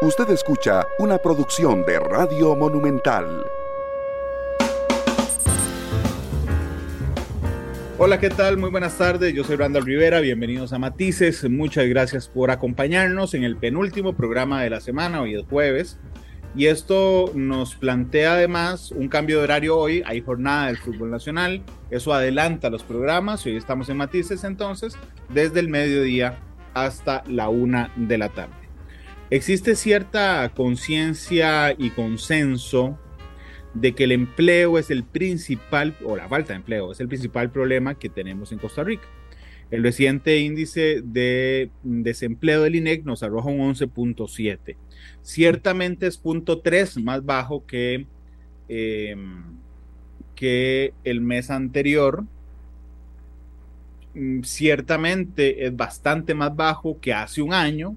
Usted escucha una producción de Radio Monumental. Hola, ¿qué tal? Muy buenas tardes. Yo soy Randall Rivera. Bienvenidos a Matices. Muchas gracias por acompañarnos en el penúltimo programa de la semana. Hoy es jueves. Y esto nos plantea además un cambio de horario hoy. Hay jornada del fútbol nacional. Eso adelanta los programas. Hoy estamos en Matices entonces, desde el mediodía hasta la una de la tarde. Existe cierta conciencia y consenso de que el empleo es el principal, o la falta de empleo, es el principal problema que tenemos en Costa Rica. El reciente índice de desempleo del INEC nos arroja un 11.7. Ciertamente es punto 3 más bajo que, em, que el mes anterior. Mm, ciertamente es bastante más bajo que hace un año,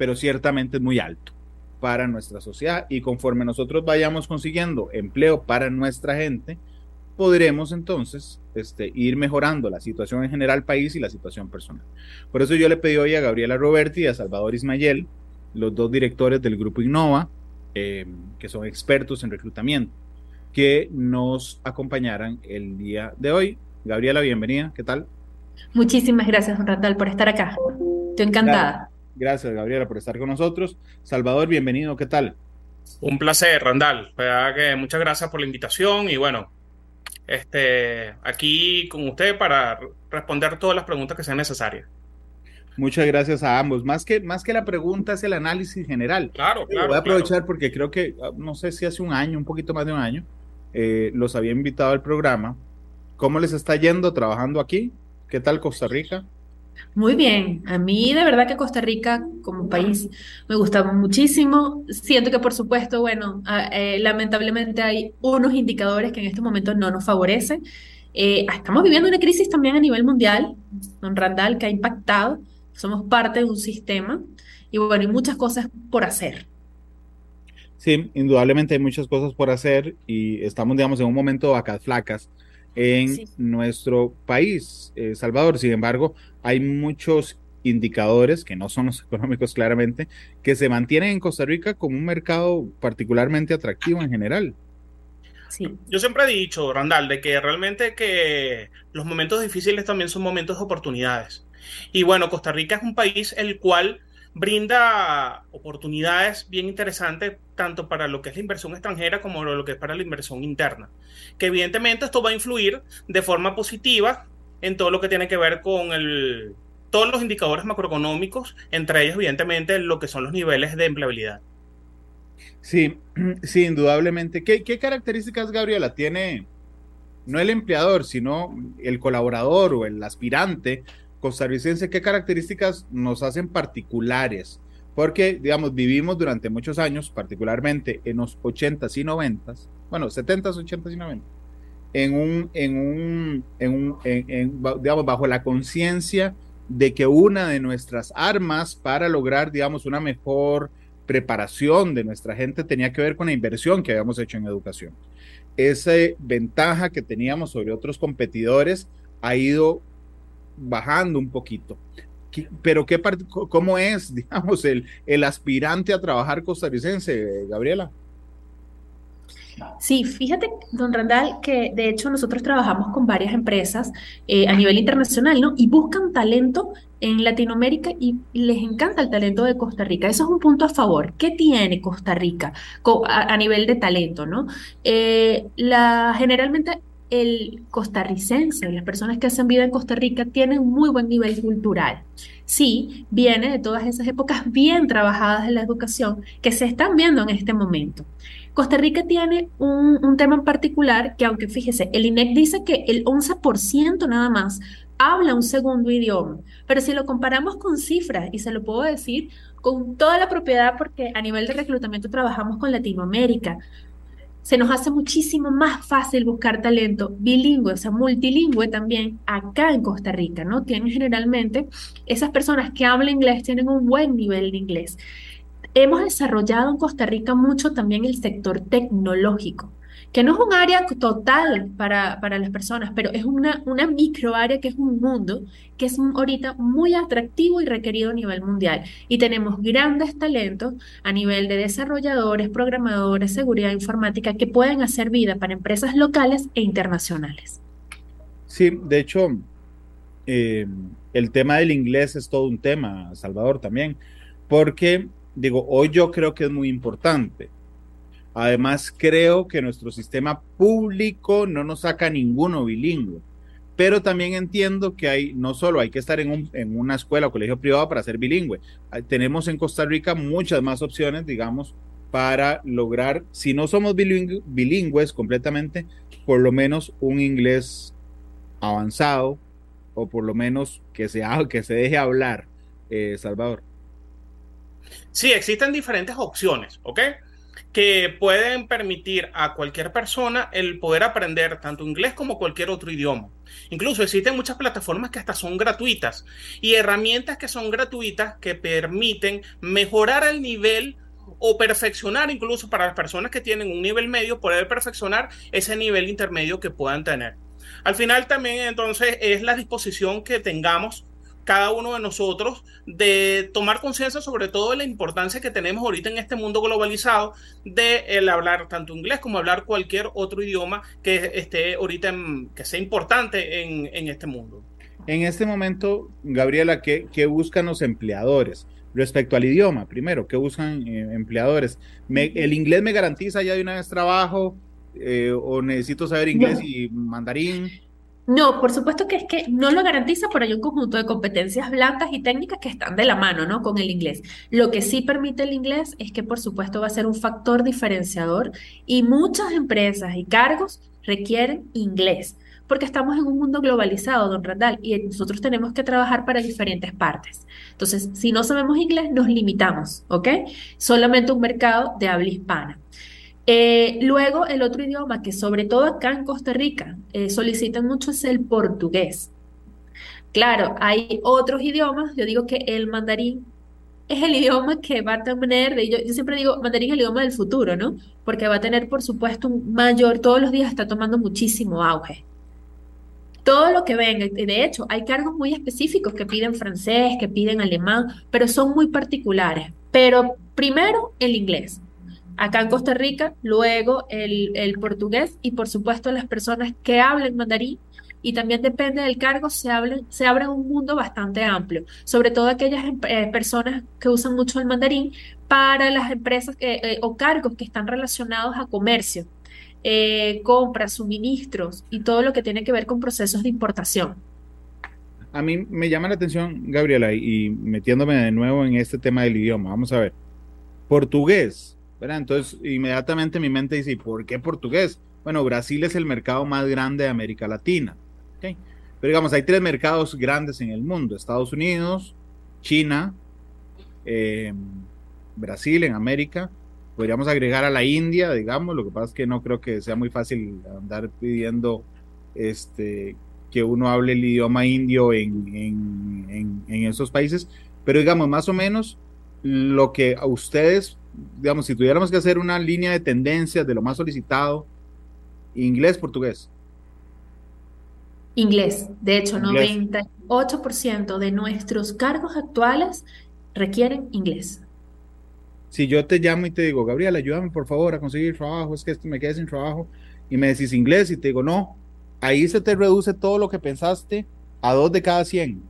pero ciertamente es muy alto para nuestra sociedad y conforme nosotros vayamos consiguiendo empleo para nuestra gente, podremos entonces este, ir mejorando la situación en general país y la situación personal. Por eso yo le pedí hoy a Gabriela Roberti y a Salvador Ismayel, los dos directores del grupo Innova, eh, que son expertos en reclutamiento, que nos acompañaran el día de hoy. Gabriela, bienvenida, ¿qué tal? Muchísimas gracias, Randall, por estar acá. Estoy encantada. Gracias, Gabriela, por estar con nosotros. Salvador, bienvenido, ¿qué tal? Un placer, Randall. Que muchas gracias por la invitación y bueno, este, aquí con usted para responder todas las preguntas que sean necesarias. Muchas gracias a ambos. Más que, más que la pregunta es el análisis general. Claro, claro. Voy a aprovechar porque creo que, ah, no sé si hace un año, un poquito más de un año, eh, los había invitado al programa. ¿Cómo les está yendo trabajando aquí? ¿Qué tal Costa Rica? Muy bien, a mí de verdad que Costa Rica como país me gusta muchísimo. Siento que por supuesto, bueno, eh, lamentablemente hay unos indicadores que en este momento no nos favorecen. Eh, estamos viviendo una crisis también a nivel mundial, don Randall, que ha impactado. Somos parte de un sistema y bueno, hay muchas cosas por hacer. Sí, indudablemente hay muchas cosas por hacer y estamos, digamos, en un momento de vacas flacas en nuestro país, eh, Salvador. Sin embargo, hay muchos indicadores, que no son los económicos claramente, que se mantienen en Costa Rica como un mercado particularmente atractivo en general. Sí. Yo siempre he dicho, Randall, de que realmente que los momentos difíciles también son momentos de oportunidades. Y bueno, Costa Rica es un país el cual brinda oportunidades bien interesantes tanto para lo que es la inversión extranjera como lo que es para la inversión interna. Que evidentemente esto va a influir de forma positiva en todo lo que tiene que ver con el, todos los indicadores macroeconómicos, entre ellos evidentemente lo que son los niveles de empleabilidad. Sí, sí, indudablemente. ¿Qué, qué características, Gabriela, tiene no el empleador, sino el colaborador o el aspirante costarricense, qué características nos hacen particulares? Porque, digamos, vivimos durante muchos años, particularmente en los 80s y 90s, bueno, 70s, 80s y 90s, en un, en un, en un, digamos, bajo la conciencia de que una de nuestras armas para lograr, digamos, una mejor preparación de nuestra gente tenía que ver con la inversión que habíamos hecho en educación. Esa ventaja que teníamos sobre otros competidores ha ido bajando un poquito. Pero ¿qué ¿cómo es, digamos, el, el aspirante a trabajar costarricense, Gabriela? Sí, fíjate, don Randall, que de hecho nosotros trabajamos con varias empresas eh, a nivel internacional, ¿no? Y buscan talento en Latinoamérica y les encanta el talento de Costa Rica. Eso es un punto a favor. ¿Qué tiene Costa Rica a, nivel de talento, no? Eh, la, generalmente el costarricense, las personas que hacen vida en Costa Rica, tienen muy buen nivel cultural. Sí, viene de todas esas épocas bien trabajadas en la educación que se están viendo en este momento. Costa Rica tiene un, tema en particular que, aunque fíjese, el INEC dice que el 11% nada más habla un segundo idioma, pero si lo comparamos con cifras, y se lo puedo decir con toda la propiedad porque a nivel de reclutamiento trabajamos con Latinoamérica, se nos hace muchísimo más fácil buscar talento bilingüe, o sea, multilingüe también acá en Costa Rica, ¿no? Tienen generalmente, esas personas que hablan inglés tienen un buen nivel de inglés. Hemos desarrollado en Costa Rica mucho también el sector tecnológico que no es un área total para, para las personas, pero es una, una micro área que es un mundo que es ahorita muy atractivo y requerido a nivel mundial. Y tenemos grandes talentos a nivel de desarrolladores, programadores, seguridad informática que pueden hacer vida para empresas locales e internacionales. Sí, de hecho, eh, el tema del inglés es todo un tema, Salvador, también, porque, digo, hoy yo creo que es muy importante Además, creo que nuestro sistema público no nos saca ninguno bilingüe. Pero también entiendo que hay, no solo hay que estar en, un, en una escuela o colegio privado para ser bilingüe. Tenemos en Costa Rica muchas más opciones, digamos, para lograr, si no somos bilingües completamente, por lo menos un inglés avanzado o por lo menos que se, que se deje hablar, eh, Salvador. Sí, existen diferentes opciones, ¿ok? Que pueden permitir a cualquier persona el poder aprender tanto inglés como cualquier otro idioma. Incluso existen muchas plataformas que hasta son gratuitas y herramientas que son gratuitas que permiten mejorar el nivel o perfeccionar incluso para las personas que tienen un nivel medio, poder perfeccionar ese nivel intermedio que puedan tener. Al final también entonces es la disposición que tengamos cada uno de nosotros de tomar conciencia sobre todo de la importancia que tenemos ahorita en este mundo globalizado de el hablar tanto inglés como hablar cualquier otro idioma que esté ahorita que sea importante en, este mundo. En este momento, Gabriela, ¿qué, buscan los empleadores? Respecto al idioma, primero, ¿qué buscan eh, empleadores? ¿El inglés me garantiza ya de una vez trabajo? Eh, ¿O necesito saber inglés y mandarín? No, por supuesto que es que no lo garantiza, pero hay un conjunto de competencias blandas y técnicas que están de la mano, ¿no? Con el inglés. Lo que sí permite el inglés es que, por supuesto, va a ser un factor diferenciador y muchas empresas y cargos requieren inglés, porque estamos en un mundo globalizado, don Randall, y nosotros tenemos que trabajar para diferentes partes. Entonces, si no sabemos inglés, nos limitamos, ¿ok? Solamente un mercado de habla hispana. Eh, luego, el otro idioma que sobre todo acá en Costa Rica eh, solicitan mucho es el portugués. Claro, hay otros idiomas, yo digo que el mandarín es el idioma que va a tener, yo, yo siempre digo, mandarín es el idioma del futuro, ¿no? Porque va a tener, por supuesto, un mayor, todos los días está tomando muchísimo auge. Todo lo que venga, de hecho, hay cargos muy específicos que piden francés, que piden alemán, pero son muy particulares. Pero primero el inglés acá en Costa Rica, luego el, portugués y por supuesto las personas que hablen mandarín y también depende del cargo, se, se abre un mundo bastante amplio, sobre todo aquellas eh, personas que usan mucho el mandarín para las empresas eh, o cargos que están relacionados a comercio, eh, compras, suministros y todo lo que tiene que ver con procesos de importación. A mí me llama la atención, Gabriela, y metiéndome de nuevo en este tema del idioma, vamos a ver, portugués entonces, inmediatamente mi mente dice, ¿por qué portugués? Bueno, Brasil es el mercado más grande de América Latina. Pero digamos, hay tres mercados grandes en el mundo. Estados Unidos, China, eh, Brasil en América. Podríamos agregar a la India, digamos. Lo que pasa es que no creo que sea muy fácil andar pidiendo este, que uno hable el idioma indio en esos países. Pero digamos, más o menos lo que a ustedes digamos, si tuviéramos que hacer una línea de tendencias de lo más solicitado, inglés, portugués. Inglés. De hecho, 98% de nuestros cargos actuales requieren inglés. Si yo te llamo y te digo, Gabriel, ayúdame por favor a conseguir trabajo, es que me quedé sin trabajo, y me decís inglés y te digo, no, ahí se te reduce todo lo que pensaste a dos de cada 100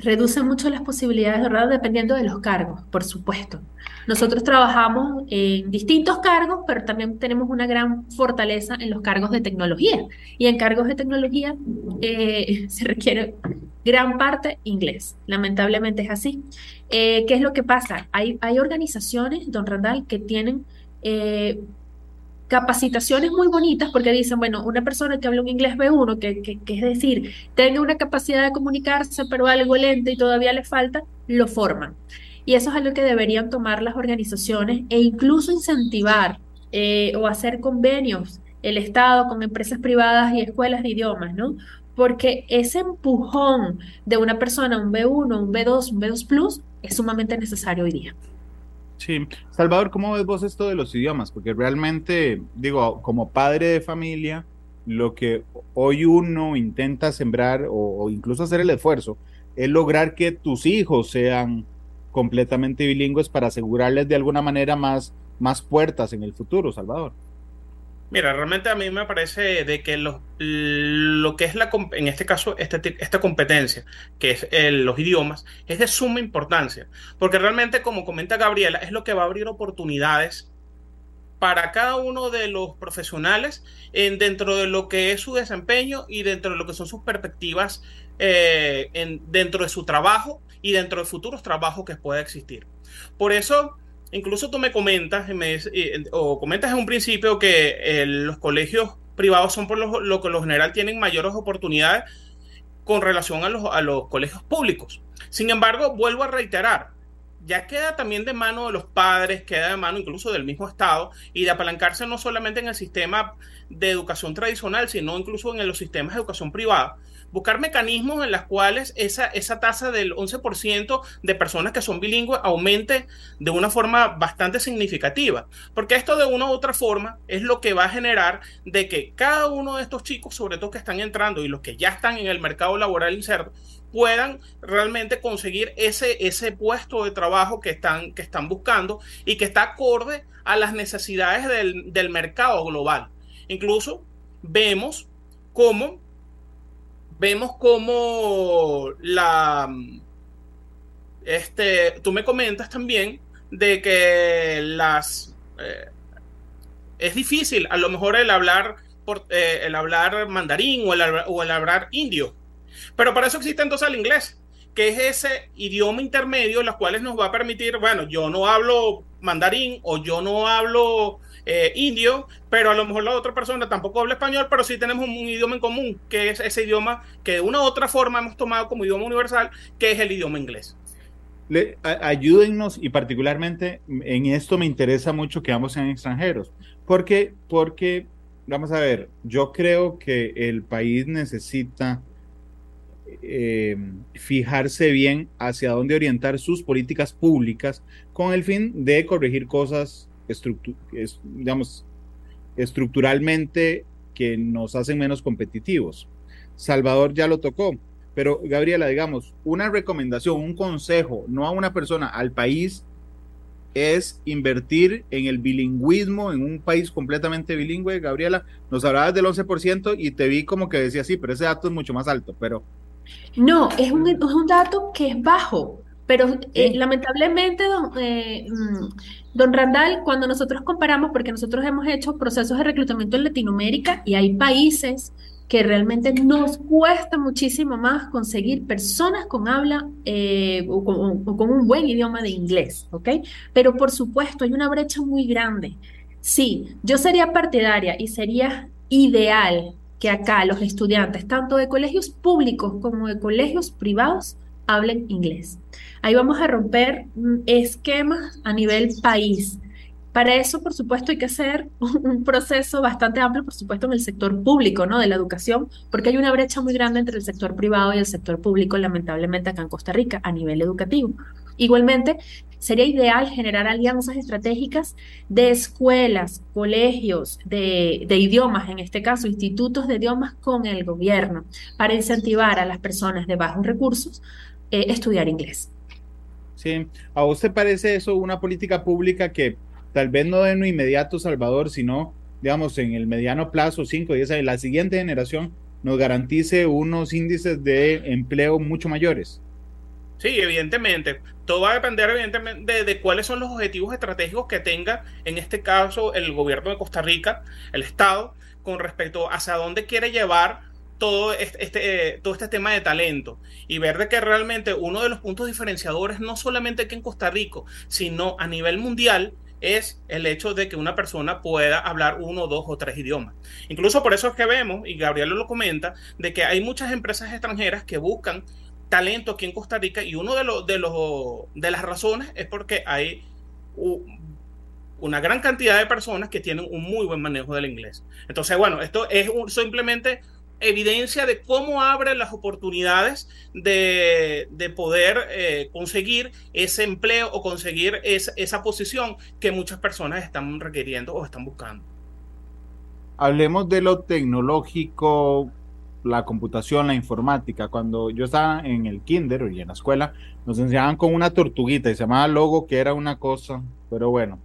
reduce mucho las posibilidades, ¿verdad? Dependiendo de los cargos, por supuesto. Nosotros trabajamos en distintos cargos, pero también tenemos una gran fortaleza en los cargos de tecnología. Y en cargos de tecnología eh, se requiere gran parte inglés. Lamentablemente es así. Eh, ¿Qué es lo que pasa? Hay, hay organizaciones, don Randall, que tienen eh, capacitaciones muy bonitas porque dicen, bueno, una persona que habla un inglés B1, que, que, es decir, tenga una capacidad de comunicarse, pero algo lento y todavía le falta, lo forman. Y eso es algo que deberían tomar las organizaciones e incluso incentivar eh, o hacer convenios el Estado con empresas privadas y escuelas de idiomas, ¿no? Porque ese empujón de una persona, un B1, un B2, un B2 Plus, es sumamente necesario hoy día. Sí, Salvador, ¿cómo ves vos esto de los idiomas? Porque realmente, digo, como padre de familia, lo que hoy uno intenta sembrar o, incluso hacer el esfuerzo es lograr que tus hijos sean completamente bilingües para asegurarles de alguna manera más, más puertas en el futuro, Salvador. Mira, realmente a mí me parece de que lo, que es la, en este caso, este, esta competencia, que es los idiomas, es de suma importancia, porque realmente, como comenta Gabriela, es lo que va a abrir oportunidades para cada uno de los profesionales en, dentro de lo que es su desempeño y dentro de lo que son sus perspectivas eh, en, dentro de su trabajo y dentro de futuros trabajos que pueda existir. Por eso, incluso tú me comentas o comentas en un principio que eh, los colegios privados son por lo, que lo general tienen mayores oportunidades con relación a los, a los colegios públicos. Sin embargo, vuelvo a reiterar, ya queda también de mano de los padres, queda de mano incluso del mismo Estado y de apalancarse no solamente en el sistema de educación tradicional, sino incluso en los sistemas de educación privada, buscar mecanismos en los cuales esa, esa tasa del 11% de personas que son bilingües aumente de una forma bastante significativa. Porque esto de una u otra forma es lo que va a generar de que cada uno de estos chicos, sobre todo que están entrando y los que ya están en el mercado laboral inserto, puedan realmente conseguir ese, ese puesto de trabajo que están, que están buscando y que está acorde a las necesidades del, del mercado global. Incluso vemos cómo vemos como la este tú me comentas también de que las eh, es difícil a lo mejor el hablar por, eh, el hablar mandarín o el, o el hablar indio pero para eso existe entonces el inglés que es ese idioma intermedio los cuales nos va a permitir bueno yo no hablo mandarín o yo no hablo eh, indio, pero a lo mejor la otra persona tampoco habla español, pero sí tenemos un, idioma en común, que es ese idioma que de una u otra forma hemos tomado como idioma universal, que es el idioma inglés. Ayúdennos y particularmente en esto me interesa mucho que vamos en extranjeros, porque, porque, vamos a ver, yo creo que el país necesita eh, fijarse bien hacia dónde orientar sus políticas públicas con el fin de corregir cosas digamos, estructuralmente que nos hacen menos competitivos. Salvador ya lo tocó, pero Gabriela, digamos, una recomendación, un consejo, no a una persona, al país, es invertir en el bilingüismo en un país completamente bilingüe. Gabriela, nos hablabas del 11% y te vi como que decía, sí, pero ese dato es mucho más alto, pero... No, es un, es un dato que es bajo. Pero eh, lamentablemente, don, eh, mm, don, Randall, cuando nosotros comparamos, porque nosotros hemos hecho procesos de reclutamiento en Latinoamérica y hay países que realmente nos cuesta muchísimo más conseguir personas con habla eh, o, con, o, con, un buen idioma de inglés, ¿ok? Pero por supuesto, hay una brecha muy grande. Sí, yo sería partidaria y sería ideal que acá los estudiantes, tanto de colegios públicos como de colegios privados, hablen inglés. Ahí vamos a romper mm, esquemas a nivel país. Para eso, por supuesto, hay que hacer un proceso bastante amplio, por supuesto, en el sector público, ¿no? De la educación, porque hay una brecha muy grande entre el sector privado y el sector público, lamentablemente, acá en Costa Rica, a nivel educativo. Igualmente, sería ideal generar alianzas estratégicas de escuelas, colegios, de, de, idiomas, en este caso, institutos de idiomas con el gobierno, para incentivar a las personas de bajos recursos eh, estudiar inglés. Sí, ¿a vos te parece eso una política pública que tal vez no en lo inmediato, Salvador, sino, digamos, en el mediano plazo, 5, 10 años, la siguiente generación nos garantice unos índices de empleo mucho mayores? Sí, evidentemente. Todo va a depender, evidentemente, de, cuáles son los objetivos estratégicos que tenga, en este caso, el gobierno de Costa Rica, el Estado, con respecto hacia dónde quiere llevar todo este, este, todo este tema de talento y ver de que realmente uno de los puntos diferenciadores, no solamente aquí en Costa Rica, sino a nivel mundial, es el hecho de que una persona pueda hablar uno, dos o tres idiomas. Incluso por eso es que vemos, y Gabriel lo comenta, de que hay muchas empresas extranjeras que buscan talento aquí en Costa Rica y uno de, los de, los, de las razones es porque hay una gran cantidad de personas que tienen un muy buen manejo del inglés. Entonces, bueno, esto es simplemente evidencia de cómo abre las oportunidades de, poder eh, conseguir ese empleo o conseguir esa posición que muchas personas están requiriendo o están buscando. Hablemos de lo tecnológico, la computación, la informática. Cuando yo estaba en el kinder y en la escuela, nos enseñaban con una tortuguita y se llamaba logo, que era una cosa, pero bueno,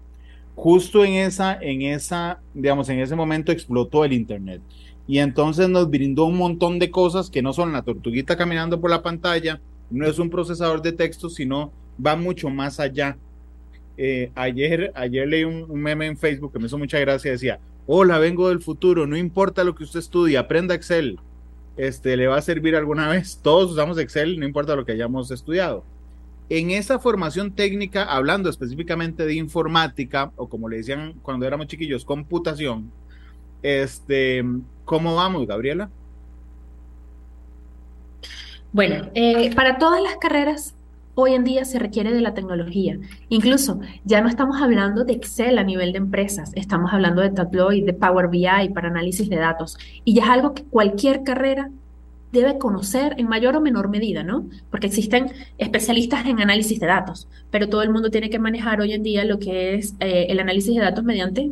justo en esa, en esa, digamos, en ese momento explotó el internet. Y entonces nos brindó un montón de cosas que no son la tortuguita caminando por la pantalla, no es un procesador de texto, sino va mucho más allá. Eh, ayer, ayer leí un, un, meme en Facebook que me hizo mucha gracia, decía, hola, vengo del futuro, no importa lo que usted estudie, aprenda Excel, este, le va a servir alguna vez. Todos usamos Excel, no importa lo que hayamos estudiado. En esa formación técnica, hablando específicamente de informática, o como le decían cuando éramos chiquillos, computación, este, ¿cómo vamos, Gabriela? Bueno, eh, para todas las carreras hoy en día se requiere de la tecnología. Incluso ya no estamos hablando de Excel a nivel de empresas, estamos hablando de Tableau y de Power BI para análisis de datos. Y ya es algo que cualquier carrera debe conocer en mayor o menor medida, ¿no? Porque existen especialistas en análisis de datos, pero todo el mundo tiene que manejar hoy en día lo que es eh, el análisis de datos mediante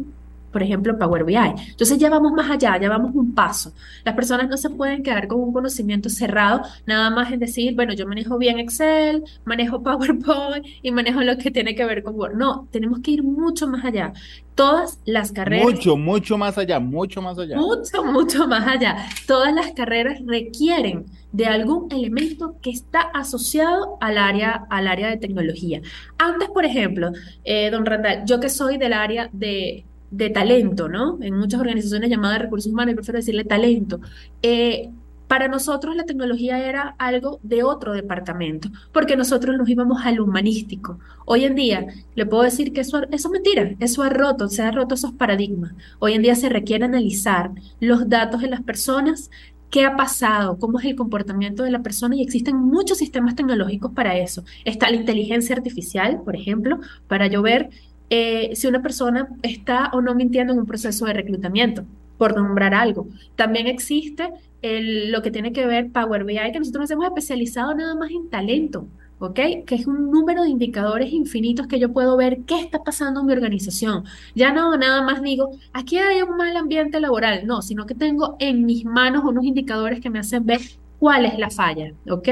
por ejemplo, Power BI. Entonces ya vamos más allá, ya vamos un paso. Las personas no se pueden quedar con un conocimiento cerrado, nada más en decir, bueno, yo manejo bien Excel, manejo PowerPoint y manejo lo que tiene que ver con Word. No, tenemos que ir mucho más allá. Todas las carreras... Mucho, mucho más allá, mucho más allá. Mucho, mucho más allá. Todas las carreras requieren de algún elemento que está asociado al área, al área de tecnología. Antes, por ejemplo, eh, don Randall, yo que soy del área de de talento, ¿no? En muchas organizaciones llamadas recursos humanos, y prefiero decirle talento. Eh, para nosotros la tecnología era algo de otro departamento, porque nosotros nos íbamos al humanístico. Hoy en día le puedo decir que eso, eso es mentira, eso ha roto, se ha roto esos paradigmas. Hoy en día se requiere analizar los datos de las personas, qué ha pasado, cómo es el comportamiento de la persona y existen muchos sistemas tecnológicos para eso. Está la inteligencia artificial, por ejemplo, para yo ver eh, si una persona está o no mintiendo en un proceso de reclutamiento, por nombrar algo. También existe lo que tiene que ver Power BI, que nosotros nos hemos especializado nada más en talento. ¿ok? Que es un número de indicadores infinitos que yo puedo ver qué está pasando en mi organización. Ya no nada más digo, aquí hay un mal ambiente laboral, no, sino que tengo en mis manos unos indicadores que me hacen ver cuál es la falla, ¿ok?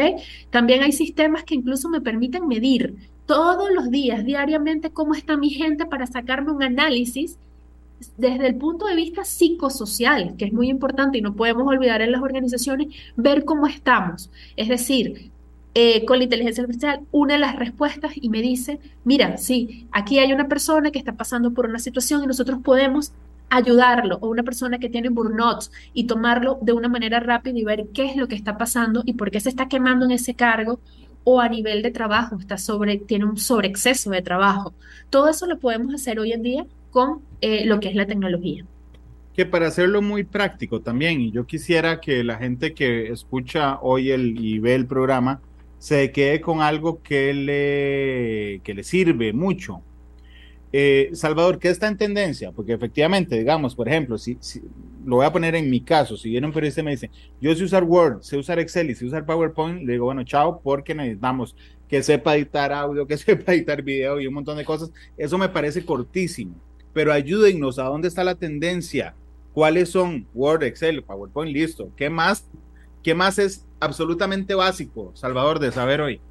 También hay sistemas que incluso me permiten medir todos los días, diariamente, cómo está mi gente para sacarme un análisis desde el punto de vista psicosocial, que es muy importante y no podemos olvidar en las organizaciones, ver cómo estamos. Es decir, eh, con la inteligencia artificial, una de las respuestas y me dice, mira, sí, aquí hay una persona que está pasando por una situación y nosotros podemos ayudarlo, o una persona que tiene burnout y tomarlo de una manera rápida y ver qué es lo que está pasando y por qué se está quemando en ese cargo o a nivel de trabajo, está sobre, tiene un sobreexceso de trabajo. Todo eso lo podemos hacer hoy en día con eh, lo que es la tecnología. Que para hacerlo muy práctico también, y yo quisiera que la gente que escucha hoy el, y ve el programa se quede con algo que le, que le sirve mucho. Eh, Salvador, ¿qué está en tendencia? Porque efectivamente, digamos, por ejemplo, si, lo voy a poner en mi caso, si viene un periodista y me dice, yo sé usar Word, sé usar Excel y sé usar PowerPoint, le digo, bueno, chao, porque necesitamos que sepa editar audio, que sepa editar video y un montón de cosas. Eso me parece cortísimo, pero ayúdennos a dónde está la tendencia, cuáles son Word, Excel, PowerPoint, listo. ¿Qué más? ¿Qué más es absolutamente básico, Salvador, de saber hoy?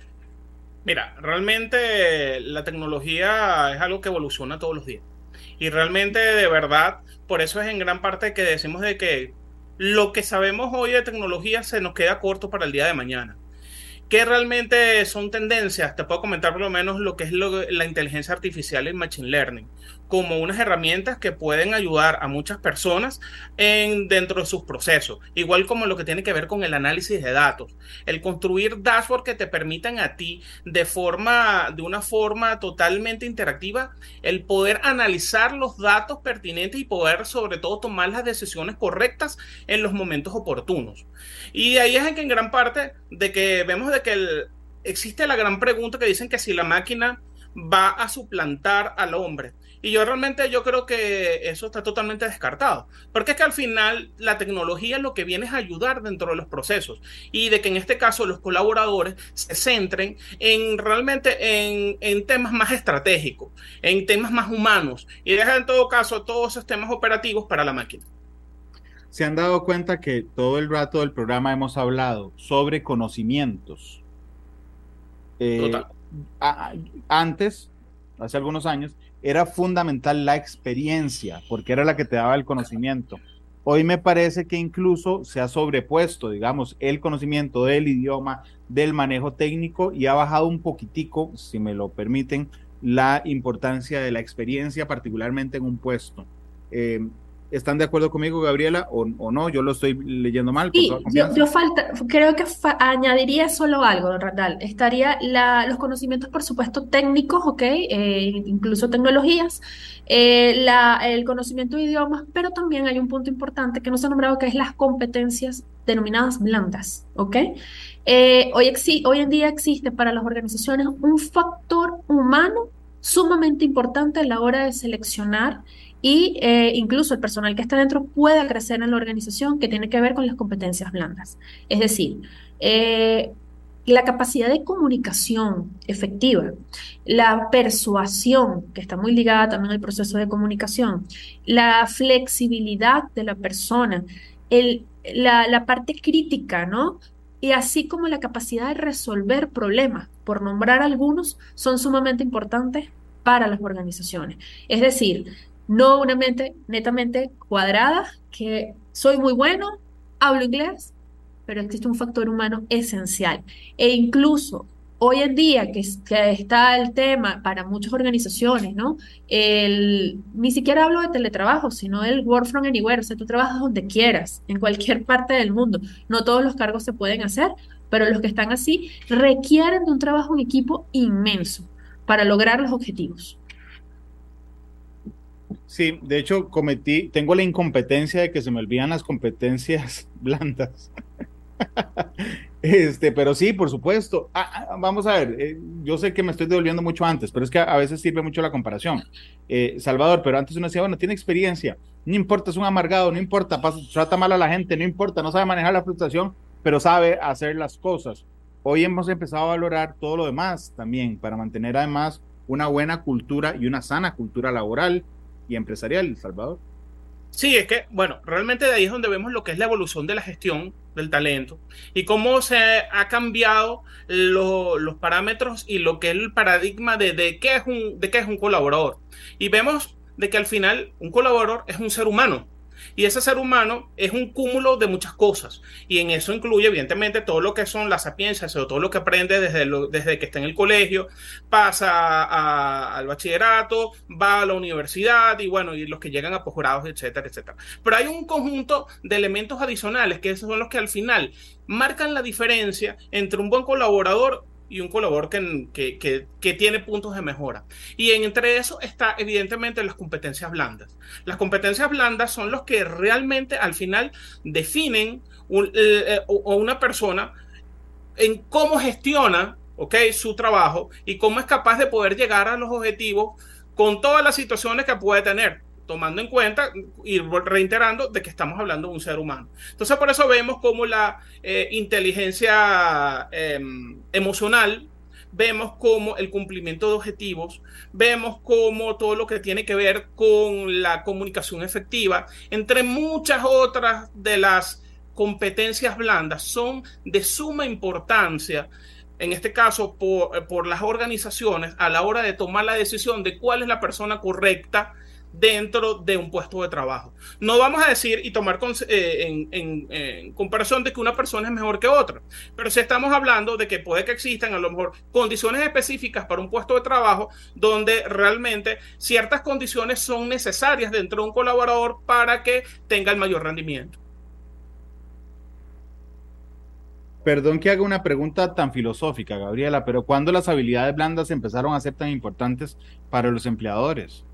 Mira, realmente la tecnología es algo que evoluciona todos los días. Y realmente, de verdad, por eso es en gran parte que decimos de que lo que sabemos hoy de tecnología se nos queda corto para el día de mañana. ¿Qué realmente son tendencias? Te puedo comentar por lo menos lo que es la inteligencia artificial y el machine learning como unas herramientas que pueden ayudar a muchas personas en, dentro de sus procesos, igual como lo que tiene que ver con el análisis de datos, el construir dashboards que te permitan a ti de forma de una forma totalmente interactiva el poder analizar los datos pertinentes y poder sobre todo tomar las decisiones correctas en los momentos oportunos. Y ahí es en que en gran parte de que vemos de que existe la gran pregunta que dicen que si la máquina va a suplantar al hombre. Y yo realmente yo creo que eso está totalmente descartado, porque es que al final la tecnología lo que viene es ayudar dentro de los procesos y de que en este caso los colaboradores se centren en realmente en, en temas más estratégicos, en temas más humanos y dejar en todo caso todos esos temas operativos para la máquina. Se han dado cuenta que todo el rato del programa hemos hablado sobre conocimientos. Eh, antes, hace algunos años, era fundamental la experiencia, porque era la que te daba el conocimiento. Hoy me parece que incluso se ha sobrepuesto, digamos, el conocimiento del idioma, del manejo técnico y ha bajado un poquitico, si me lo permiten, la importancia de la experiencia, particularmente en un puesto. Eh, ¿Están de acuerdo conmigo, Gabriela, o, no? Yo lo estoy leyendo mal. Sí, yo, falta, creo que añadiría solo algo, Randall. Estaría la, los conocimientos, por supuesto, técnicos, ¿ok? Eh, incluso tecnologías, eh, la, el conocimiento de idiomas, pero también hay un punto importante que no se ha nombrado, que es las competencias denominadas blandas, ¿ok? Eh, hoy, hoy en día existe para las organizaciones un factor humano sumamente importante a la hora de seleccionar y eh, incluso el personal que está dentro pueda crecer en la organización que tiene que ver con las competencias blandas. Es decir, eh, la capacidad de comunicación efectiva, la persuasión, que está muy ligada también al proceso de comunicación, la flexibilidad de la persona, el, la, la parte crítica, ¿no? Y así como la capacidad de resolver problemas, por nombrar algunos, son sumamente importantes para las organizaciones. Es decir, no una mente netamente cuadrada, que soy muy bueno, hablo inglés, pero existe un factor humano esencial. E incluso hoy en día que, está el tema para muchas organizaciones, ¿no? El, ni siquiera hablo de teletrabajo, sino del work from anywhere, o sea, tú trabajas donde quieras, en cualquier parte del mundo. No todos los cargos se pueden hacer, pero los que están así requieren de un trabajo en equipo inmenso para lograr los objetivos. Sí, de hecho cometí, tengo la incompetencia de que se me olvidan las competencias blandas. este, pero sí, por supuesto. Ah, ah, vamos a ver, eh, yo sé que me estoy devolviendo mucho antes, pero es que a veces sirve mucho la comparación. Eh, Salvador, pero antes uno decía, bueno, tiene experiencia, no importa, es un amargado, no importa, trata mal a la gente, no importa, no sabe manejar la frustración, pero sabe hacer las cosas. Hoy hemos empezado a valorar todo lo demás también para mantener además una buena cultura y una sana cultura laboral y empresarial, Salvador. Sí, es que, bueno, realmente de ahí es donde vemos lo que es la evolución de la gestión del talento y cómo se ha cambiado los parámetros y lo que es el paradigma de, de, qué es un, de qué es un colaborador. Y vemos de que al final un colaborador es un ser humano, y ese ser humano es un cúmulo de muchas cosas. Y en eso incluye, evidentemente, todo lo que son las sapiencias, o todo lo que aprende desde, desde que está en el colegio, pasa al bachillerato, va a la universidad y bueno, y los que llegan a posgrados, etcétera, etcétera. Pero hay un conjunto de elementos adicionales que esos son los que al final marcan la diferencia entre un buen colaborador y un colaborador que, que, que, tiene puntos de mejora. Y entre eso está evidentemente las competencias blandas. Las competencias blandas son los que realmente al final definen un, eh, una persona en cómo gestiona okay, su trabajo y cómo es capaz de poder llegar a los objetivos con todas las situaciones que puede tener tomando en cuenta y reiterando de que estamos hablando de un ser humano. Entonces, por eso vemos como la eh, inteligencia em, emocional, vemos como el cumplimiento de objetivos, vemos como todo lo que tiene que ver con la comunicación efectiva, entre muchas otras de las competencias blandas, son de suma importancia en este caso por, las organizaciones a la hora de tomar la decisión de cuál es la persona correcta dentro de un puesto de trabajo. No vamos a decir y tomar eh, en, comparación de que una persona es mejor que otra, pero si estamos hablando de que puede que existan a lo mejor condiciones específicas para un puesto de trabajo donde realmente ciertas condiciones son necesarias dentro de un colaborador para que tenga el mayor rendimiento. Perdón que haga una pregunta tan filosófica, Gabriela, pero ¿cuándo las habilidades blandas empezaron a ser tan importantes para los empleadores?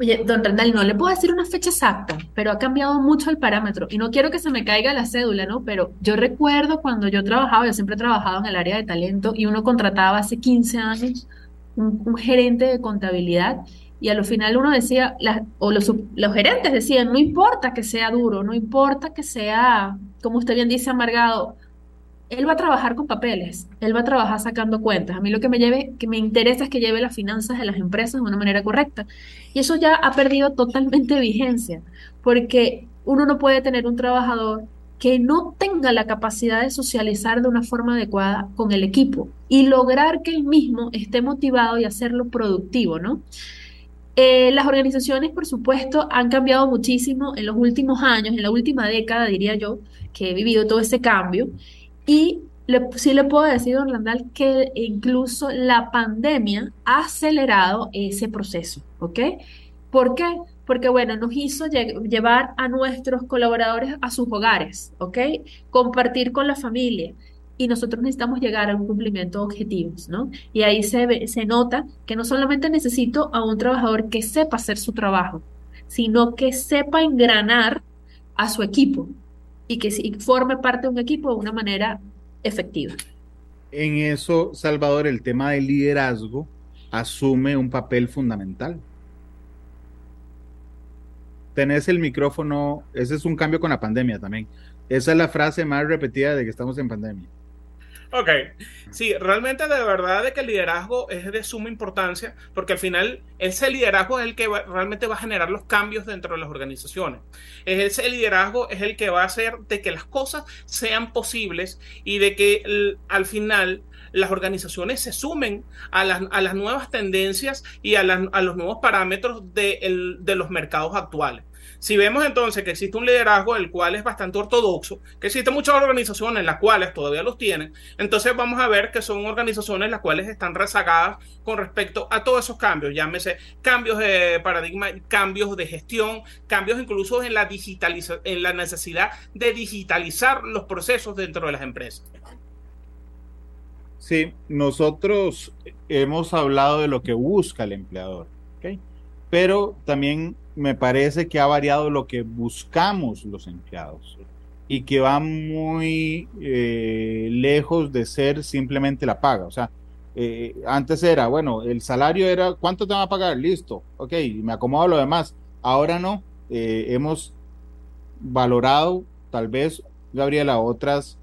Oye, don Randall, no le puedo decir una fecha exacta, pero ha cambiado mucho el parámetro y no quiero que se me caiga la cédula, ¿no? Pero yo recuerdo cuando yo trabajaba, yo siempre he trabajado en el área de talento y uno contrataba hace 15 años un, gerente de contabilidad y a lo final uno decía, o los gerentes decían, no importa que sea duro, no importa que sea, como usted bien dice, amargado, él va a trabajar con papeles, él va a trabajar sacando cuentas. A mí lo que me lleve, que me interesa es que lleve las finanzas de las empresas de una manera correcta. Y eso ya ha perdido totalmente vigencia, porque uno no puede tener un trabajador que no tenga la capacidad de socializar de una forma adecuada con el equipo y lograr que él mismo esté motivado y hacerlo productivo, ¿no? Eh, las organizaciones, por supuesto, han cambiado muchísimo en los últimos años, en la última década, diría yo, que he vivido todo ese cambio. Y sí le puedo decir, don Randall, que incluso la pandemia ha acelerado ese proceso, ¿ok? ¿Por qué? Porque, bueno, nos hizo llevar a nuestros colaboradores a sus hogares, ¿ok? Compartir con la familia. Y nosotros necesitamos llegar a un cumplimiento de objetivos, ¿no? Y ahí se, se nota que no solamente necesito a un trabajador que sepa hacer su trabajo, sino que sepa engranar a su equipo, y que forme parte de un equipo de una manera efectiva. En eso, Salvador, el tema del liderazgo asume un papel fundamental. Tenés el micrófono, ese es un cambio con la pandemia también. Esa es la frase más repetida de que estamos en pandemia. Ok, sí, realmente de verdad de que el liderazgo es de suma importancia porque al final ese liderazgo es el que realmente va a generar los cambios dentro de las organizaciones. Ese liderazgo es el que va a hacer de que las cosas sean posibles y de que al final las organizaciones se sumen a las, a las nuevas tendencias y a, a los nuevos parámetros de los mercados actuales. Si vemos entonces que existe un liderazgo el cual es bastante ortodoxo, que existen muchas organizaciones las cuales todavía los tienen, entonces vamos a ver que son organizaciones las cuales están rezagadas con respecto a todos esos cambios, llámese cambios de paradigma, cambios de gestión, cambios incluso en la digitalización, en la necesidad de digitalizar los procesos dentro de las empresas. Sí, nosotros hemos hablado de lo que busca el empleador, pero también me parece que ha variado lo que buscamos los empleados y que va muy eh, lejos de ser simplemente la paga. O sea, eh, antes era, bueno, el salario era, ¿cuánto te van a pagar? Listo, ok, me acomodo lo demás. Ahora no, eh, hemos valorado tal vez, Gabriela, otras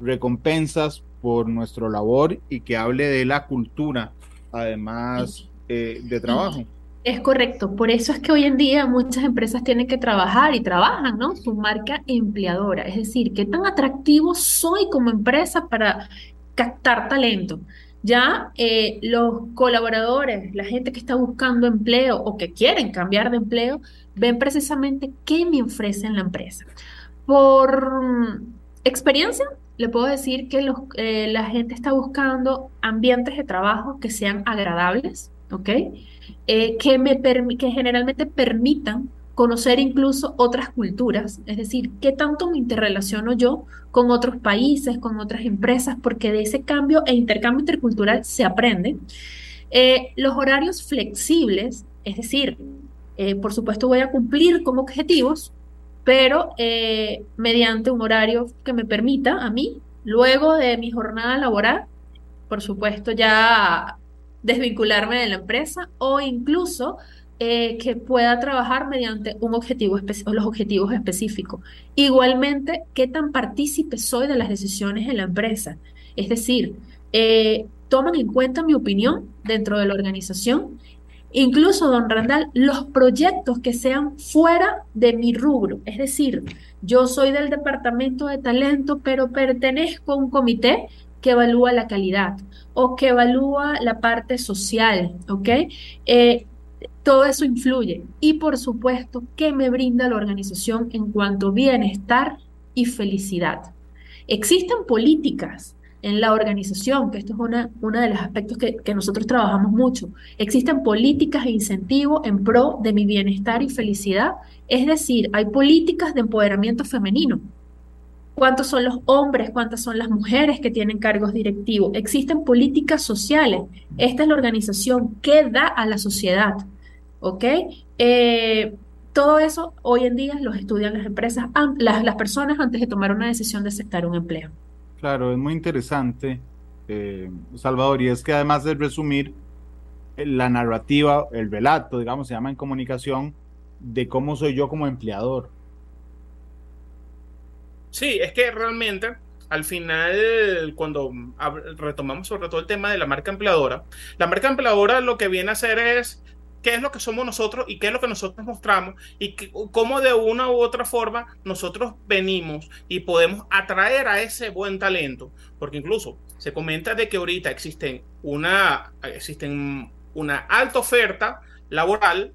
recompensas por nuestro labor y que hable de la cultura, además de trabajo. Es correcto, por eso es que hoy en día muchas empresas tienen que trabajar y trabajan, ¿no? Su marca empleadora, es decir, qué tan atractivo soy como empresa para captar talento. Ya eh, los colaboradores, la gente que está buscando empleo o que quieren cambiar de empleo, ven precisamente qué me ofrece la empresa. Por experiencia, le puedo decir que eh, la gente está buscando ambientes de trabajo que sean agradables, ¿ok? Eh, que, me que generalmente permitan conocer incluso otras culturas, es decir, qué tanto me interrelaciono yo con otros países, con otras empresas, porque de ese cambio e intercambio intercultural se aprende. Eh, los horarios flexibles, es decir, eh, por supuesto voy a cumplir con objetivos, pero mediante un horario que me permita a mí, luego de mi jornada laboral, por supuesto ya desvincularme de la empresa o incluso eh, que pueda trabajar mediante un objetivo los objetivos específicos. Igualmente, qué tan partícipe soy de las decisiones en la empresa. Es decir, eh, toman en cuenta mi opinión dentro de la organización. Incluso, don Randall, los proyectos que sean fuera de mi rubro. Es decir, yo soy del departamento de talento, pero pertenezco a un comité que evalúa la calidad o que evalúa la parte social, ¿ok? Eh, todo eso influye. Y por supuesto, ¿qué me brinda la organización en cuanto a bienestar y felicidad? Existen políticas en la organización, que esto es una, uno de los aspectos que, que nosotros trabajamos mucho. Existen políticas e incentivos en pro de mi bienestar y felicidad. Es decir, hay políticas de empoderamiento femenino cuántos son los hombres, cuántas son las mujeres que tienen cargos directivos. Existen políticas sociales. Esta es la organización que da a la sociedad. ¿Ok? Eh, todo eso hoy en día los estudian las empresas, las, personas antes de tomar una decisión de aceptar un empleo. Claro, es muy interesante, eh, Salvador, y es que además de resumir eh, la narrativa, el relato, digamos, se llama en comunicación, de cómo soy yo como empleador. Sí, es que realmente al final, cuando retomamos sobre todo el tema de la marca empleadora, la marca empleadora lo que viene a hacer es qué es lo que somos nosotros y qué es lo que nosotros mostramos y cómo de una u otra forma nosotros venimos y podemos atraer a ese buen talento. Porque incluso se comenta de que ahorita existen una, existen una alta oferta laboral,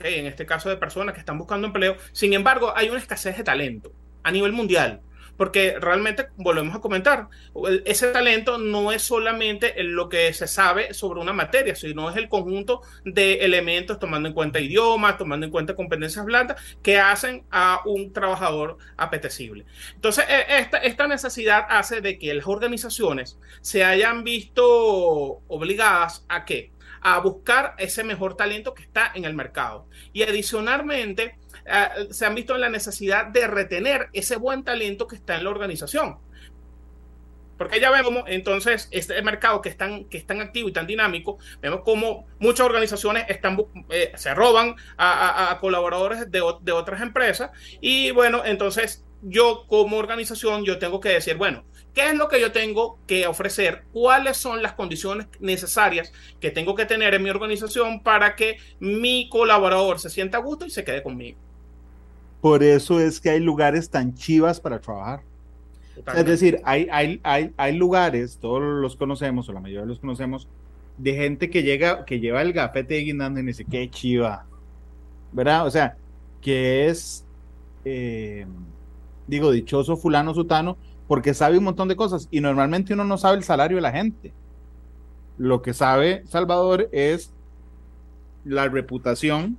en este caso de personas que están buscando empleo, sin embargo hay una escasez de talento a nivel mundial porque realmente, volvemos a comentar, ese talento no es solamente lo que se sabe sobre una materia, sino es el conjunto de elementos tomando en cuenta idiomas, tomando en cuenta competencias blandas que hacen a un trabajador apetecible. Entonces, e, esta, esta necesidad hace de que las organizaciones se hayan visto obligadas a qué? A buscar ese mejor talento que está en el mercado. Y adicionalmente, eh, se han visto en la necesidad de retener ese buen talento que está en la organización. Porque ya vemos entonces este mercado que es tan, que activo y tan dinámico, vemos como muchas organizaciones están, eh, se roban a, colaboradores de, de, otras empresas y bueno, entonces yo como organización yo tengo que decir, bueno, ¿qué es lo que yo tengo que ofrecer? ¿Cuáles son las condiciones necesarias que tengo que tener en mi organización para que mi colaborador se sienta a gusto y se quede conmigo? Por eso es que hay lugares tan chivas para trabajar. Es decir, hay, hay, hay, hay, lugares, todos los conocemos, o la mayoría los conocemos, de gente que llega, que lleva el gafete de guindando y dice, qué chiva. ¿Verdad? O sea, que es, eh, digo, dichoso fulano sutano, porque sabe un montón de cosas. Y normalmente uno no sabe el salario de la gente. Lo que sabe Salvador es la reputación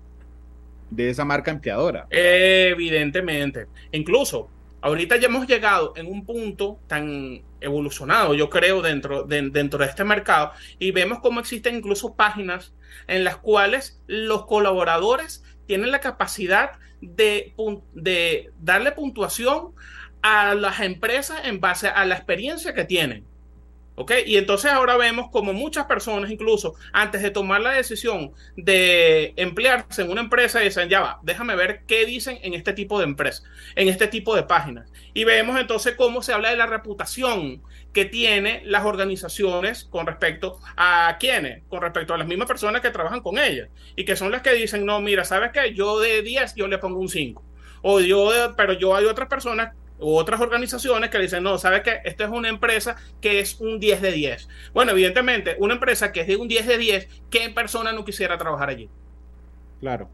de esa marca empleadora. Evidentemente. Incluso, ahorita ya hemos llegado en un punto tan evolucionado, yo creo, dentro de, dentro de este mercado, y vemos cómo existen incluso páginas en las cuales los colaboradores tienen la capacidad de, de darle puntuación a las empresas en base a la experiencia que tienen. ¿Ok? Y entonces ahora vemos como muchas personas, incluso antes de tomar la decisión de emplearse en una empresa, dicen, ya va, déjame ver qué dicen en este tipo de empresas, en este tipo de páginas. Y vemos entonces cómo se habla de la reputación que tienen las organizaciones con respecto a quiénes, con respecto a las mismas personas que trabajan con ellas. Y que son las que dicen, no, mira, ¿sabes qué? Yo de 10 yo le pongo un 5. O yo, pero yo hay otras personas u otras organizaciones que dicen, no, ¿sabes qué? Esta es una empresa que es un 10 de 10. Bueno, evidentemente, una empresa que es de un 10 de 10, ¿qué persona no quisiera trabajar allí? Claro.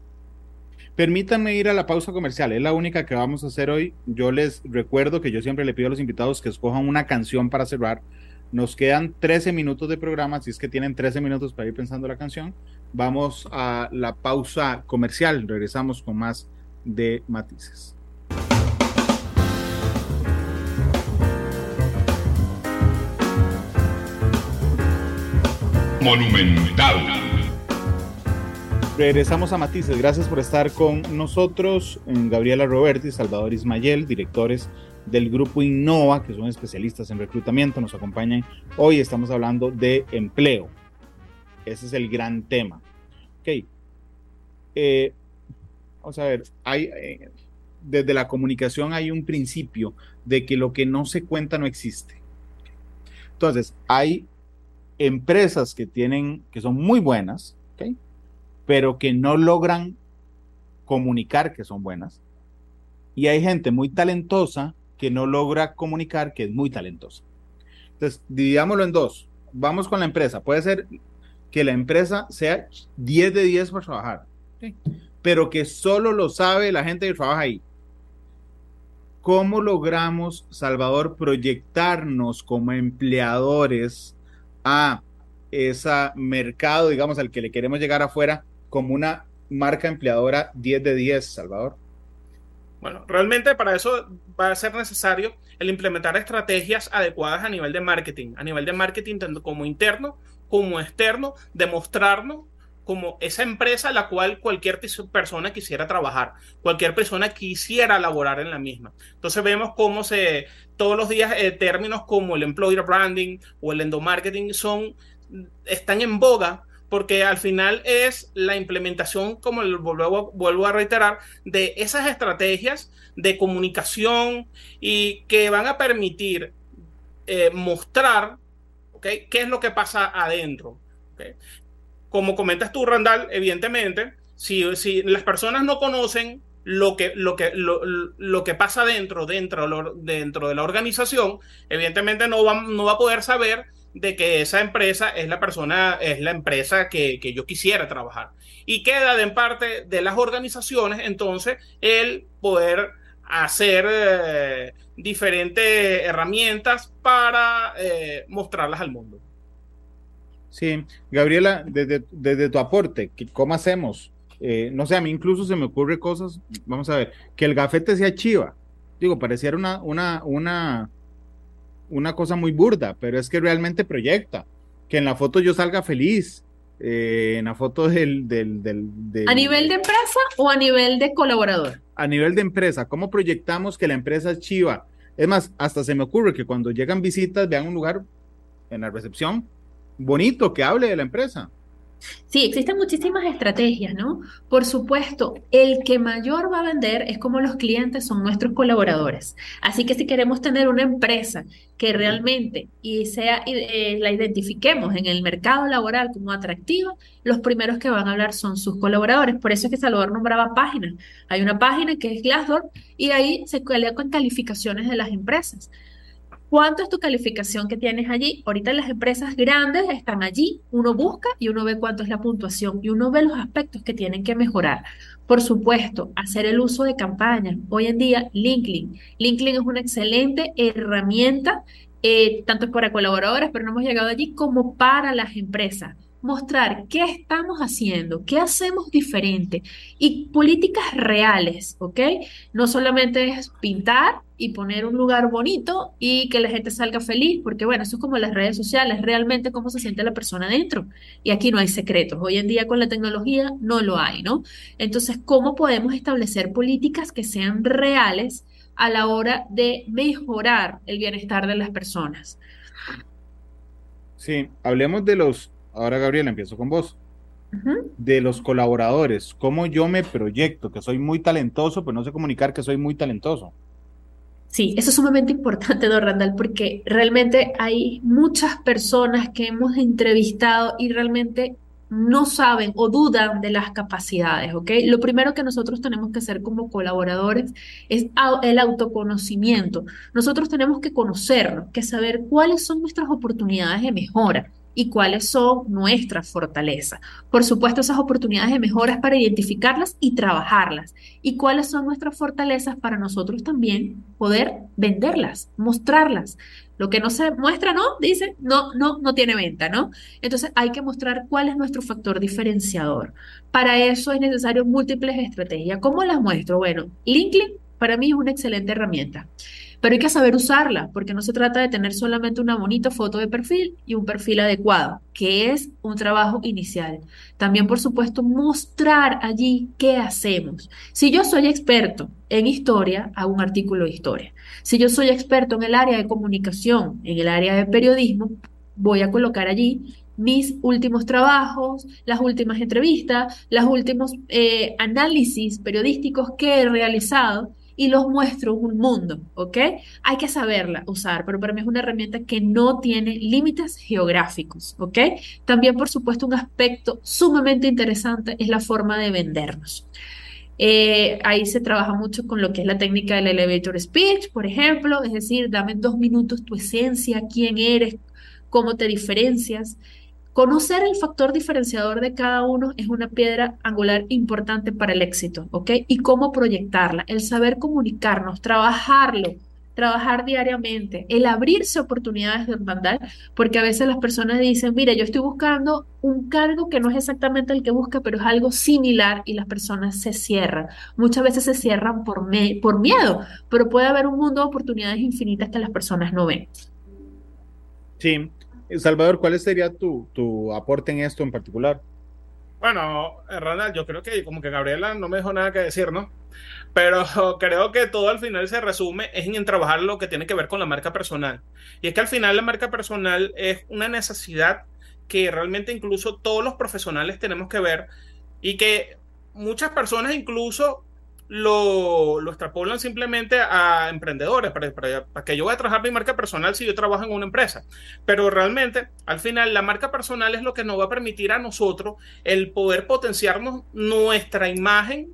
Permítanme ir a la pausa comercial, es la única que vamos a hacer hoy. Yo les recuerdo que yo siempre le pido a los invitados que escojan una canción para cerrar. Nos quedan 13 minutos de programa, si es que tienen 13 minutos para ir pensando la canción. Vamos a la pausa comercial, regresamos con más de matices. Monumental. Regresamos a Matices. Gracias por estar con nosotros. Gabriela Roberti, Salvador Ismayel, directores del grupo Innova, que son especialistas en reclutamiento, nos acompañan. Hoy estamos hablando de empleo. Ese es el gran tema. Ok. Eh, vamos a ver, hay, eh, desde la comunicación hay un principio de que lo que no se cuenta no existe. Entonces, hay empresas que tienen, que son muy buenas, pero que no logran comunicar que son buenas. Y hay gente muy talentosa que no logra comunicar que es muy talentosa. Entonces, dividámoslo en dos. Vamos con la empresa. Puede ser que la empresa sea 10 de 10 por trabajar, pero que solo lo sabe la gente que trabaja ahí. ¿Cómo logramos, Salvador, proyectarnos como empleadores a ese mercado, digamos, al que le queremos llegar afuera como una marca empleadora 10 de 10, Salvador? Bueno, realmente para eso va a ser necesario el implementar estrategias adecuadas a nivel de marketing, a nivel de marketing tanto como interno como externo, demostrarnos como esa empresa a la cual cualquier persona quisiera trabajar, cualquier persona quisiera laborar en la misma. Entonces vemos cómo se, todos los días eh, términos como el employer branding o el endomarketing son, están en boga porque al final es la implementación, como vuelvo, vuelvo a reiterar, de esas estrategias de comunicación y que van a permitir eh, mostrar ¿okay? qué es lo que pasa adentro. Como comentas tú, Randall, evidentemente, si, las personas no conocen lo que, lo que, lo, que pasa dentro, dentro, dentro de la organización, evidentemente no va, no va a poder saber de que esa empresa es la persona, es la empresa que, que yo quisiera trabajar. Y queda en parte de las organizaciones, entonces, el poder hacer eh, diferentes herramientas para eh, mostrarlas al mundo. Sí, Gabriela, desde, tu aporte, ¿cómo hacemos? Eh, no sé, a mí incluso se me ocurre cosas, vamos a ver, que el gafete sea chiva. Digo, pareciera una, una, una, una cosa muy burda, pero es que realmente proyecta. Que en la foto yo salga feliz, eh, en la foto del, del, ¿A nivel de empresa o a nivel de colaborador? A nivel de empresa, ¿cómo proyectamos que la empresa es chiva? Es más, hasta se me ocurre que cuando llegan visitas vean un lugar en la recepción bonito que hable de la empresa. Sí, existen muchísimas estrategias, ¿no? Por supuesto, el que mayor va a vender es como los clientes son nuestros colaboradores. Así que si queremos tener una empresa que realmente y sea eh, la identifiquemos en el mercado laboral como atractiva, los primeros que van a hablar son sus colaboradores. Por eso es que Salvador nombraba páginas. Hay una página que es Glassdoor y ahí se con calificaciones de las empresas. ¿Cuánto es tu calificación que tienes allí? Ahorita las empresas grandes están allí, uno busca y uno ve cuánto es la puntuación y uno ve los aspectos que tienen que mejorar. Por supuesto, hacer el uso de campañas. Hoy en día, LinkedIn. LinkedIn es una excelente herramienta, eh, tanto para colaboradores, pero no hemos llegado allí, como para las empresas mostrar qué estamos haciendo, qué hacemos diferente y políticas reales, ¿ok? No solamente es pintar y poner un lugar bonito y que la gente salga feliz, porque bueno, eso es como las redes sociales, realmente cómo se siente la persona dentro. Y aquí no hay secretos. Hoy en día con la tecnología no lo hay, ¿no? Entonces, ¿cómo podemos establecer políticas que sean reales a la hora de mejorar el bienestar de las personas? Sí, hablemos de los ahora Gabriela, empiezo con vos. De los colaboradores, cómo yo me proyecto, que soy muy talentoso, pero no sé comunicar que soy muy talentoso. Sí, eso es sumamente importante, don Randall, porque realmente hay muchas personas que hemos entrevistado y realmente no saben o dudan de las capacidades, ¿ok? Lo primero que nosotros tenemos que hacer como colaboradores es el autoconocimiento. Nosotros tenemos que conocernos, que saber cuáles son nuestras oportunidades de mejora y cuáles son nuestras fortalezas. Por supuesto, esas oportunidades de mejora es para identificarlas y trabajarlas. Y cuáles son nuestras fortalezas para nosotros también poder venderlas, mostrarlas. Lo que no se muestra, ¿no? Dice, no, no, no tiene venta, ¿no? Entonces hay que mostrar cuál es nuestro factor diferenciador. Para eso es necesario múltiples estrategias. ¿Cómo las muestro? Bueno, LinkedIn para mí es una excelente herramienta. Pero hay que saber usarla, porque no se trata de tener solamente una bonita foto de perfil y un perfil adecuado, que es un trabajo inicial. También, por supuesto, mostrar allí qué hacemos. Si yo soy experto en historia, hago un artículo de historia. Si yo soy experto en el área de comunicación, en el área de periodismo, voy a colocar allí mis últimos trabajos, las últimas entrevistas, los últimos eh, análisis periodísticos que he realizado y los muestro un mundo, ¿ok? Hay que saberla usar, pero para mí es una herramienta que no tiene límites geográficos, ¿ok? También, por supuesto, un aspecto sumamente interesante es la forma de vendernos. Eh, ahí se trabaja mucho con lo que es la técnica del elevator speech, por ejemplo, es decir, dame dos minutos tu esencia, quién eres, cómo te diferencias. Conocer el factor diferenciador de cada uno es una piedra angular importante para el éxito, ¿ok? Y cómo proyectarla, el saber comunicarnos, trabajarlo, trabajar diariamente, el abrirse oportunidades de hermandad, porque a veces las personas dicen, mira, yo estoy buscando un cargo que no es exactamente el que busca, pero es algo similar y las personas se cierran. Muchas veces se cierran por, por miedo, pero puede haber un mundo de oportunidades infinitas que las personas no ven. Sí, Salvador, ¿cuál sería tu, tu aporte en esto en particular? Bueno, Ronald, yo creo que como que Gabriela no me dejó nada que decir, ¿no? Pero creo que todo al final se resume es en trabajar lo que tiene que ver con la marca personal. Y es que al final la marca personal es una necesidad que realmente incluso todos los profesionales tenemos que ver y que muchas personas incluso lo, lo extrapolan simplemente a emprendedores, para, para, que yo voy a trabajar mi marca personal si yo trabajo en una empresa. Pero realmente, al final, la marca personal es lo que nos va a permitir a nosotros el poder potenciarnos nuestra imagen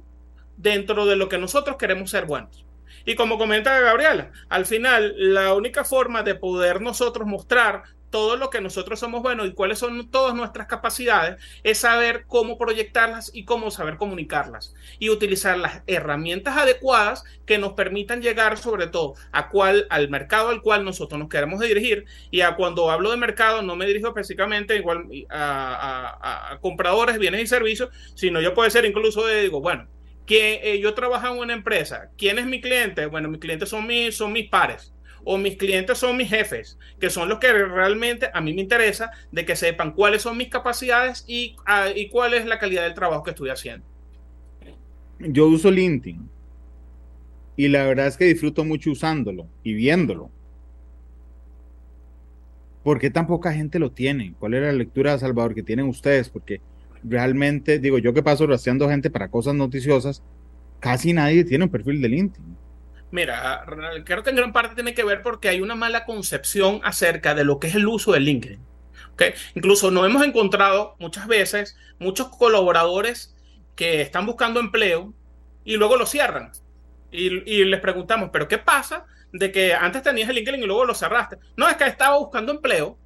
dentro de lo que nosotros queremos ser buenos. Y como comenta Gabriela, al final la única forma de poder nosotros mostrar todo lo que nosotros somos buenos y cuáles son todas nuestras capacidades es saber cómo proyectarlas y cómo saber comunicarlas y utilizar las herramientas adecuadas que nos permitan llegar sobre todo a cuál al mercado al cual nosotros nos queremos dirigir y a cuando hablo de mercado no me dirijo específicamente igual a, a compradores bienes y servicios sino yo puede ser incluso de digo bueno que eh, yo trabajo en una empresa. ¿Quién es mi cliente? Bueno, mis clientes son mis, son mis pares o mis clientes son mis jefes, que son los que realmente a mí me interesa de que sepan cuáles son mis capacidades y, ah, y cuál es la calidad del trabajo que estoy haciendo. Yo uso LinkedIn y la verdad es que disfruto mucho usándolo y viéndolo. ¿Por qué tan poca gente lo tiene? ¿Cuál es la lectura, Salvador, que tienen ustedes? Porque realmente, digo, yo que paso rastreando gente para cosas noticiosas, casi nadie tiene un perfil de LinkedIn. Mira, creo que en gran parte tiene que ver porque hay una mala concepción acerca de lo que es el uso de LinkedIn. ¿okay? Incluso nos hemos encontrado muchas veces muchos colaboradores que están buscando empleo y luego lo cierran. Y, y, les preguntamos, ¿pero qué pasa de que antes tenías el LinkedIn y luego lo cerraste? No, es que estaba buscando empleo,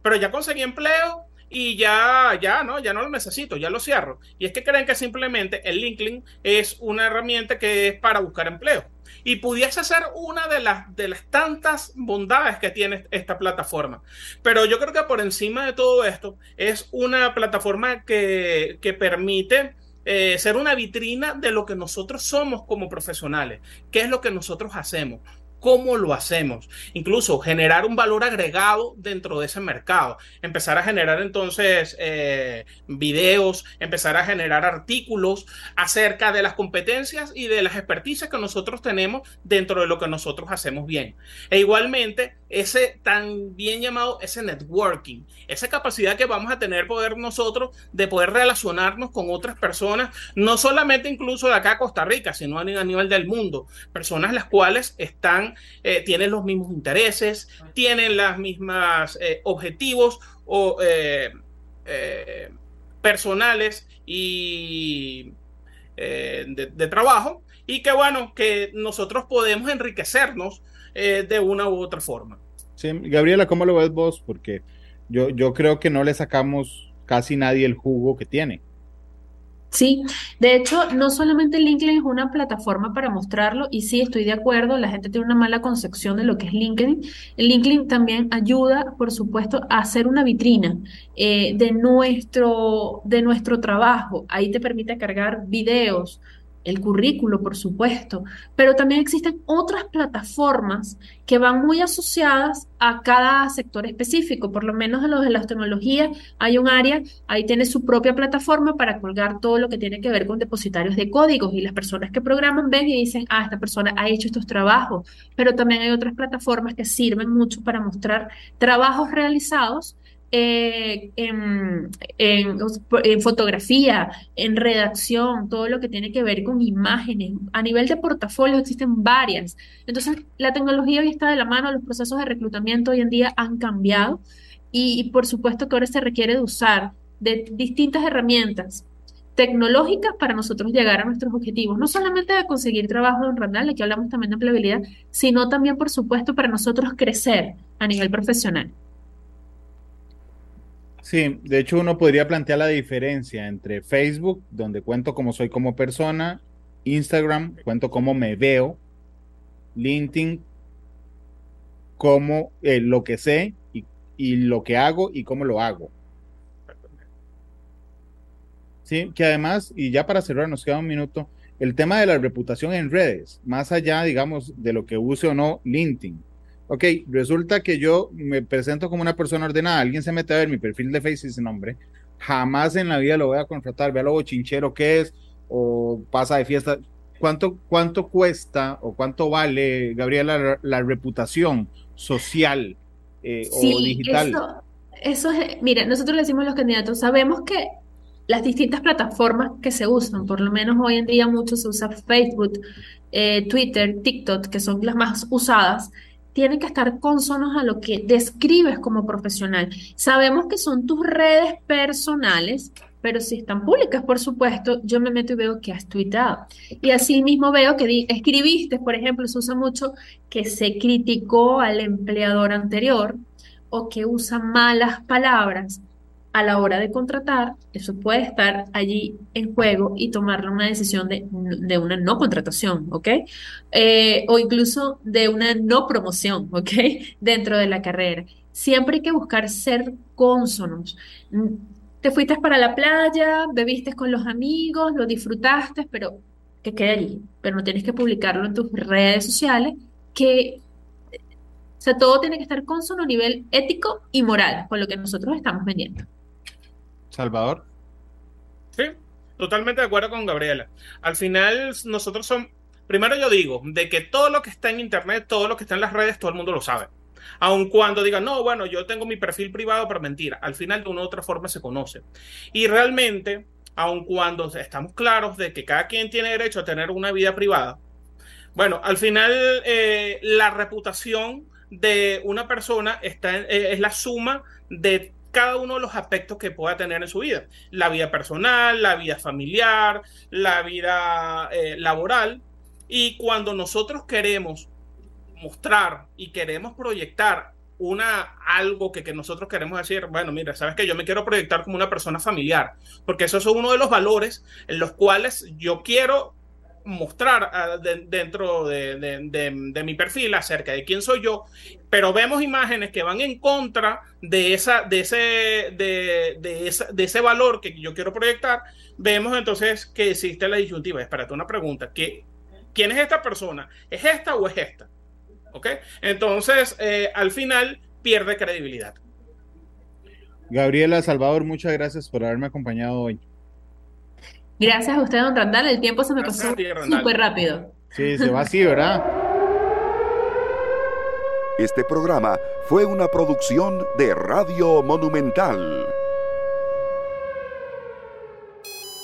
pero ya conseguí empleo y ya, ya, no, ya no lo necesito, ya lo cierro. Y es que creen que simplemente el LinkedIn es una herramienta que es para buscar empleo. Y pudiese ser una de las, de las tantas bondades que tiene esta plataforma. Pero yo creo que por encima de todo esto es una plataforma que, que permite eh, ser una vitrina de lo que nosotros somos como profesionales, qué es lo que nosotros hacemos, cómo lo hacemos, incluso generar un valor agregado dentro de ese mercado, empezar a generar entonces eh, videos, empezar a generar artículos acerca de las competencias y de las experticias que nosotros tenemos dentro de lo que nosotros hacemos bien. E igualmente, ese tan bien llamado, ese networking, esa capacidad que vamos a tener poder nosotros de poder relacionarnos con otras personas, no solamente incluso de acá a Costa Rica, sino a nivel del mundo, personas las cuales están eh, tienen los mismos intereses, tienen las mismas eh, objetivos o, eh, personales y de, trabajo, y que bueno, que nosotros podemos enriquecernos de una u otra forma. Sí, Gabriela, ¿cómo lo ves vos? Porque yo, yo creo que no le sacamos casi nadie el jugo que tiene. Sí, de hecho, no solamente LinkedIn es una plataforma para mostrarlo, y sí, estoy de acuerdo, la gente tiene una mala concepción de lo que es LinkedIn. LinkedIn también ayuda, por supuesto, a hacer una vitrina eh, de, nuestro, de nuestro trabajo. Ahí te permite cargar videos, el currículo, por supuesto, pero también existen otras plataformas que van muy asociadas a cada sector específico, por lo menos en los de las tecnologías hay un área, ahí tiene su propia plataforma para colgar todo lo que tiene que ver con depositarios de códigos y las personas que programan ven y dicen, ah, esta persona ha hecho estos trabajos, pero también hay otras plataformas que sirven mucho para mostrar trabajos realizados eh, en, fotografía, en redacción, todo lo que tiene que ver con imágenes. A nivel de portafolio existen varias. Entonces, la tecnología hoy está de la mano, los procesos de reclutamiento hoy en día han cambiado y, por supuesto que ahora se requiere de usar de distintas herramientas tecnológicas para nosotros llegar a nuestros objetivos, no solamente de conseguir trabajo en Randall, aquí hablamos también de empleabilidad, sino también, por supuesto, para nosotros crecer a nivel profesional. Sí, de hecho uno podría plantear la diferencia entre Facebook, donde cuento cómo soy como persona, Instagram, cuento cómo me veo, LinkedIn, cómo eh, lo que sé y, y, lo que hago y cómo lo hago. Sí, que además, y ya para cerrar, nos queda un minuto, el tema de la reputación en redes, más allá, digamos, de lo que use o no LinkedIn ok, resulta que yo me presento como una persona ordenada, alguien se mete a ver mi perfil de Facebook y dice, nombre, jamás en la vida lo voy a contratar, vea lo bochinchero que es, o pasa de fiesta. ¿Cuánto, cuánto cuesta o cuánto vale, Gabriela, la, reputación social eh, o digital? Eso, eso es, mira, nosotros le decimos a los candidatos, sabemos que las distintas plataformas que se usan, por lo menos hoy en día mucho se usa Facebook, eh, Twitter, TikTok, que son las más usadas, tienen que estar consonos a lo que describes como profesional. Sabemos que son tus redes personales, pero si están públicas, por supuesto, yo me meto y veo que has tuitado. Y así mismo veo que escribiste, por ejemplo, se usa mucho que se criticó al empleador anterior o que usa malas palabras a la hora de contratar, eso puede estar allí en juego y tomar una decisión de, una no contratación, ¿ok? Eh, o incluso de una no promoción, ¿ok? Dentro de la carrera. Siempre hay que buscar ser cónsonos. Te fuiste para la playa, bebiste con los amigos, lo disfrutaste, pero que quede allí. Pero no tienes que publicarlo en tus redes sociales, que o sea, todo tiene que estar consono a nivel ético y moral, con lo que nosotros estamos vendiendo. Salvador. Sí, totalmente de acuerdo con Gabriela. Al final, nosotros somos. Primero, yo digo de que todo lo que está en Internet, todo lo que está en las redes, todo el mundo lo sabe. Aun cuando digan, no, bueno, yo tengo mi perfil privado, pero mentira, al final de una u otra forma se conoce. Y realmente, aun cuando estamos claros de que cada quien tiene derecho a tener una vida privada, bueno, al final eh, la reputación de una persona está eh, es la suma de cada uno de los aspectos que pueda tener en su vida. La vida personal, la vida familiar, la vida eh, laboral. Y cuando nosotros queremos mostrar y queremos proyectar una algo que, que, nosotros queremos decir, bueno, mira, sabes que yo me quiero proyectar como una persona familiar, porque eso es uno de los valores en los cuales yo quiero mostrar ah, dentro de, mi perfil acerca de quién soy yo, pero vemos imágenes que van en contra de, esa, de, ese, de, de ese valor que yo quiero proyectar, vemos entonces que existe la disyuntiva. Espérate, una pregunta, ¿qué, ¿quién es esta persona? ¿Es esta o es esta? ¿Ok? Entonces, eh, al final pierde credibilidad. Gabriela Salvador, muchas gracias por haberme acompañado hoy. Gracias a usted, don Randall. El tiempo se me pasó súper rápido. Sí, se va así, ¿verdad? Este programa fue una producción de Radio Monumental.